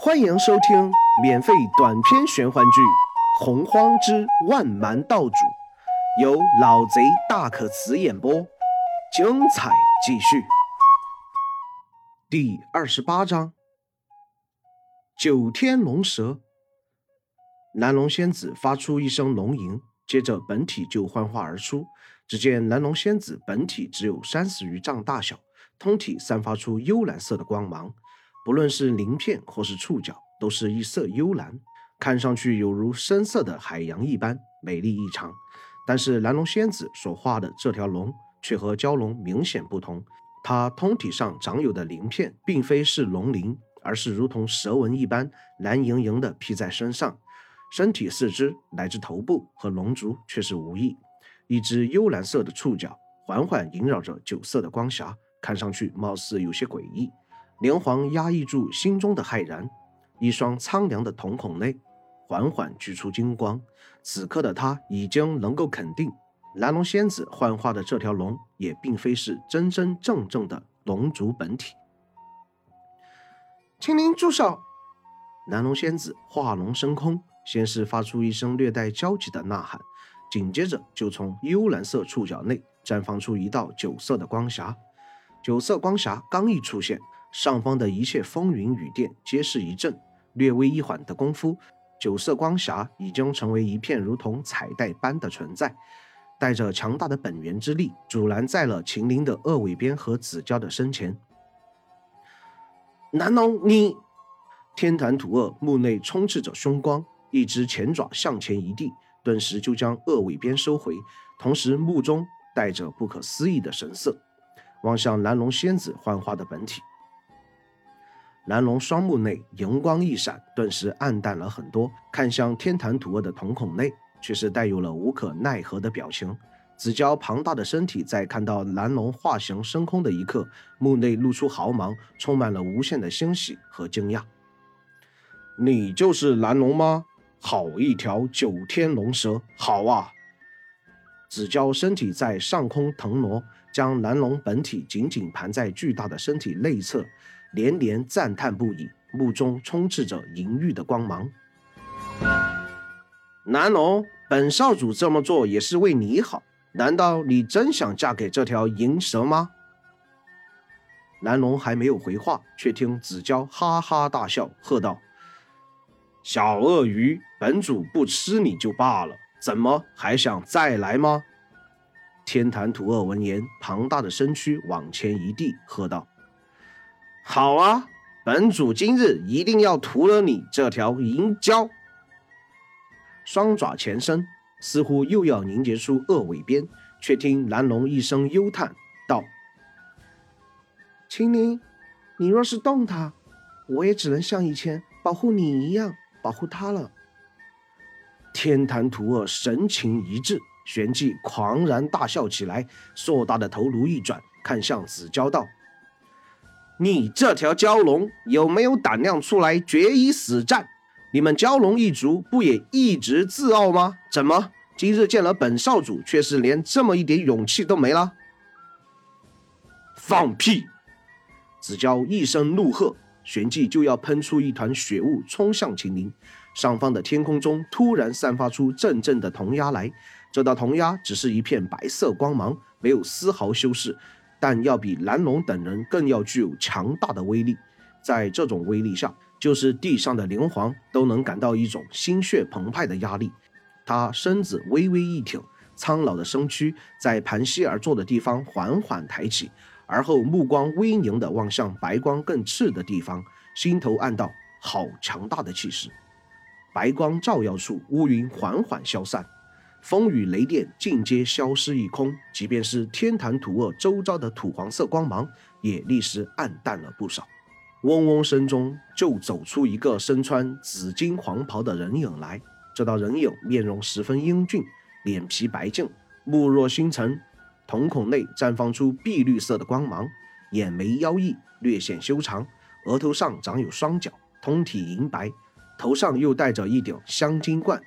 欢迎收听免费短篇玄幻剧《洪荒之万蛮道主》，由老贼大可辞演播，精彩继续。第二十八章：九天龙蛇。南龙仙子发出一声龙吟，接着本体就幻化而出。只见南龙仙子本体只有三十余丈大小，通体散发出幽蓝色的光芒。不论是鳞片或是触角，都是一色幽蓝，看上去犹如深色的海洋一般，美丽异常。但是蓝龙仙子所画的这条龙却和蛟龙明显不同，它通体上长有的鳞片并非是龙鳞，而是如同蛇纹一般蓝莹莹的披在身上，身体、四肢乃至头部和龙足却是无异。一只幽蓝色的触角缓缓萦绕着九色的光霞，看上去貌似有些诡异。连环压抑住心中的骇然，一双苍凉的瞳孔内缓缓聚出金光。此刻的他已经能够肯定，蓝龙仙子幻化的这条龙也并非是真真正正的龙族本体。请您住手！蓝龙仙子化龙升空，先是发出一声略带焦急的呐喊，紧接着就从幽蓝色触角内绽放出一道九色的光霞。九色光霞刚一出现，上方的一切风云雨电皆是一震，略微一缓的功夫，九色光霞已经成为一片如同彩带般的存在，带着强大的本源之力，阻拦在了秦陵的恶尾鞭和子蛟的身前。南龙，你！天坛土鳄目内充斥着凶光，一只前爪向前一递，顿时就将恶尾鞭收回，同时目中带着不可思议的神色，望向蓝龙仙子幻化的本体。蓝龙双目内荧光一闪，顿时暗淡了很多。看向天坛土鳄的瞳孔内，却是带有了无可奈何的表情。紫蛟庞大的身体在看到蓝龙化形升空的一刻，目内露出毫芒，充满了无限的欣喜和惊讶。你就是蓝龙吗？好一条九天龙蛇，好啊！紫蛟身体在上空腾挪，将蓝龙本体紧紧盘在巨大的身体内侧。连连赞叹不已，目中充斥着淫欲的光芒。南龙，本少主这么做也是为你好，难道你真想嫁给这条银蛇吗？南龙还没有回话，却听紫娇哈哈大笑，喝道：“小鳄鱼，本主不吃你就罢了，怎么还想再来吗？”天坛土鳄闻言，庞大的身躯往前一递，喝道。好啊，本主今日一定要屠了你这条银蛟！双爪前伸，似乎又要凝结出恶尾鞭，却听蓝龙一声幽叹道：“青灵，你若是动它，我也只能像以前保护你一样保护它了。”天坛土鳄神情一滞，旋即狂然大笑起来，硕大的头颅一转，看向紫蛟道。你这条蛟龙有没有胆量出来决一死战？你们蛟龙一族不也一直自傲吗？怎么今日见了本少主，却是连这么一点勇气都没了？放屁！子蛟一声怒喝，旋即就要喷出一团血雾，冲向秦陵。上方的天空中突然散发出阵阵的铜鸦来，这道铜鸦只是一片白色光芒，没有丝毫修饰。但要比蓝龙等人更要具有强大的威力，在这种威力下，就是地上的灵皇都能感到一种心血澎湃的压力。他身子微微一挺，苍老的身躯在盘膝而坐的地方缓缓抬起，而后目光微凝地望向白光更炽的地方，心头暗道：好强大的气势！白光照耀处，乌云缓缓消散。风雨雷电尽皆消失一空，即便是天坛土鳄周遭的土黄色光芒也立时暗淡了不少。嗡嗡声中，就走出一个身穿紫金黄袍的人影来。这道人影面容十分英俊，脸皮白净，目若星辰，瞳孔内绽放出碧绿色的光芒，眼眉妖异，略显修长，额头上长有双角，通体银白，头上又戴着一顶镶金冠。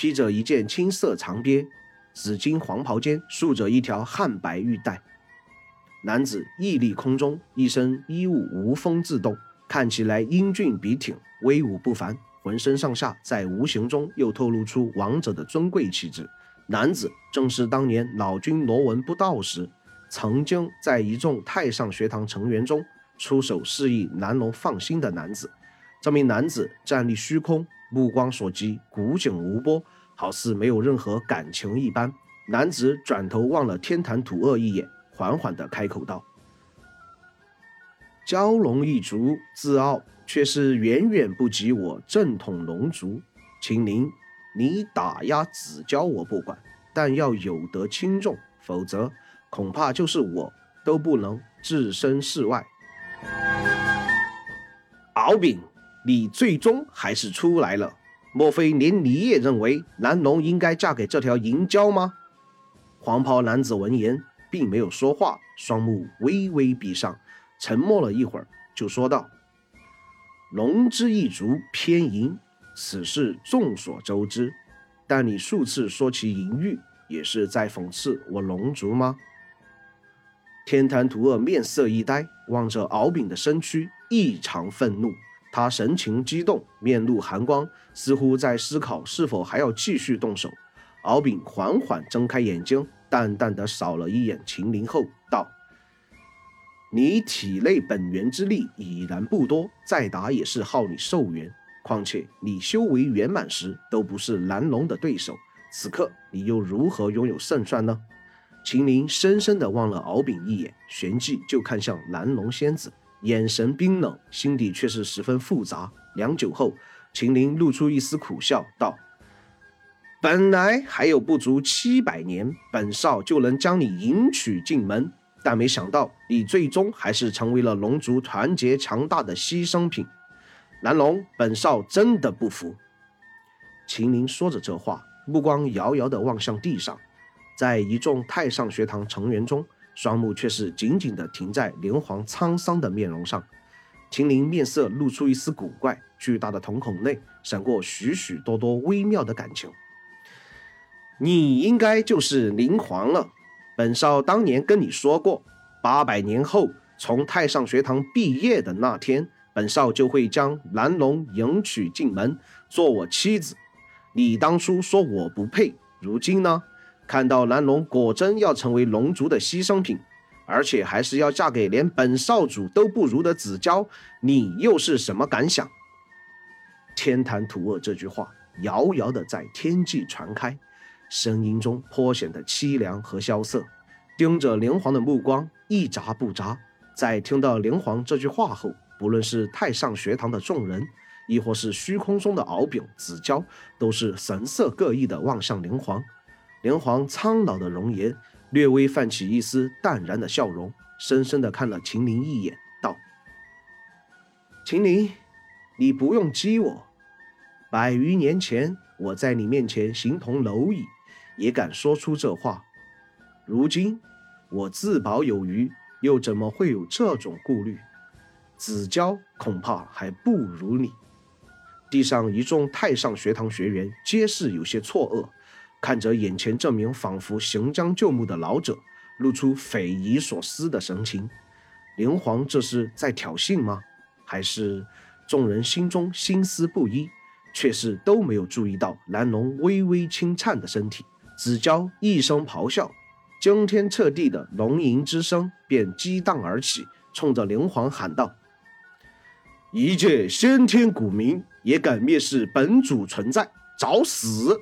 披着一件青色长鞭，紫金黄袍间束着一条汉白玉带。男子屹立空中，一身衣物无风自动，看起来英俊笔挺，威武不凡，浑身上下在无形中又透露出王者的尊贵气质。男子正是当年老君罗文不到时，曾经在一众太上学堂成员中出手示意南龙放心的男子。这名男子站立虚空，目光所及，古井无波，好似没有任何感情一般。男子转头望了天坛土鳄一眼，缓缓地开口道：“蛟龙一族自傲，却是远远不及我正统龙族。秦陵，你打压子蛟我不管，但要有得轻重，否则恐怕就是我都不能置身事外。”敖丙。你最终还是出来了，莫非连你也认为蓝龙应该嫁给这条银蛟吗？黄袍男子闻言并没有说话，双目微微闭上，沉默了一会儿，就说道：“龙之一族偏淫，此事众所周知。但你数次说起淫欲，也是在讽刺我龙族吗？”天坛图二面色一呆，望着敖丙的身躯，异常愤怒。他神情激动，面露寒光，似乎在思考是否还要继续动手。敖丙缓缓睁开眼睛，淡淡的扫了一眼秦陵后，道：“你体内本源之力已然不多，再打也是耗你寿元。况且你修为圆满时都不是蓝龙的对手，此刻你又如何拥有胜算呢？”秦陵深深的望了敖丙一眼，旋即就看向蓝龙仙子。眼神冰冷，心底却是十分复杂。良久后，秦陵露出一丝苦笑，道：“本来还有不足七百年，本少就能将你迎娶进门，但没想到你最终还是成为了龙族团结强大的牺牲品。蓝龙，本少真的不服。”秦陵说着这话，目光遥遥地望向地上，在一众太上学堂成员中。双目却是紧紧地停在连皇沧桑的面容上，秦林面色露出一丝古怪，巨大的瞳孔内闪过许许多多微妙的感情。你应该就是灵皇了。本少当年跟你说过，八百年后从太上学堂毕业的那天，本少就会将蓝龙迎娶进门，做我妻子。你当初说我不配，如今呢？看到蓝龙果真要成为龙族的牺牲品，而且还是要嫁给连本少主都不如的子娇，你又是什么感想？天坛土恶这句话遥遥的在天际传开，声音中颇显得凄凉和萧瑟。盯着灵皇的目光一眨不眨。在听到灵皇这句话后，不论是太上学堂的众人，亦或是虚空中的敖丙、子娇，都是神色各异的望向灵皇。连皇苍老的容颜略微泛起一丝淡然的笑容，深深地看了秦陵一眼，道：“秦陵，你不用激我。百余年前，我在你面前形同蝼蚁，也敢说出这话。如今，我自保有余，又怎么会有这种顾虑？子娇恐怕还不如你。”地上一众太上学堂学员皆是有些错愕。看着眼前这名仿佛行将就木的老者，露出匪夷所思的神情。灵皇这是在挑衅吗？还是众人心中心思不一，却是都没有注意到蓝龙微微轻颤的身体。子娇一声咆哮，惊天彻地的龙吟之声便激荡而起，冲着灵皇喊道：“一介先天古民也敢蔑视本主存在，找死！”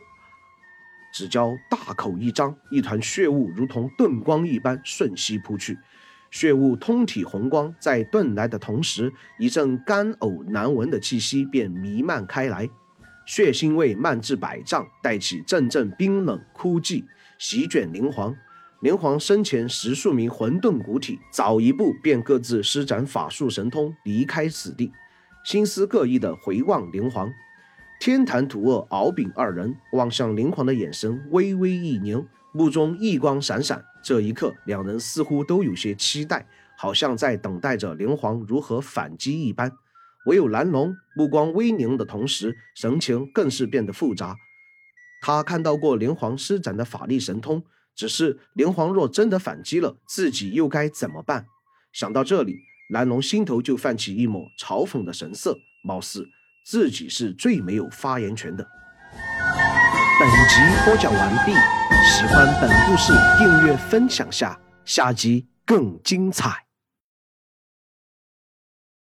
只教大口一张，一团血雾如同遁光一般瞬息扑去。血雾通体红光，在遁来的同时，一阵干呕难闻的气息便弥漫开来，血腥味漫至百丈，带起阵阵冰冷枯寂，席卷灵皇。灵皇身前十数名混沌骨体，早一步便各自施展法术神通离开此地，心思各异的回望灵皇。天坛土恶敖丙二人望向灵皇的眼神微微一凝，目中异光闪闪。这一刻，两人似乎都有些期待，好像在等待着灵皇如何反击一般。唯有蓝龙目光微凝的同时，神情更是变得复杂。他看到过灵皇施展的法力神通，只是灵皇若真的反击了，自己又该怎么办？想到这里，蓝龙心头就泛起一抹嘲讽的神色，貌似自己是最没有发言权的。本集播讲完毕，喜欢本故事，订阅分享下，下集更精彩。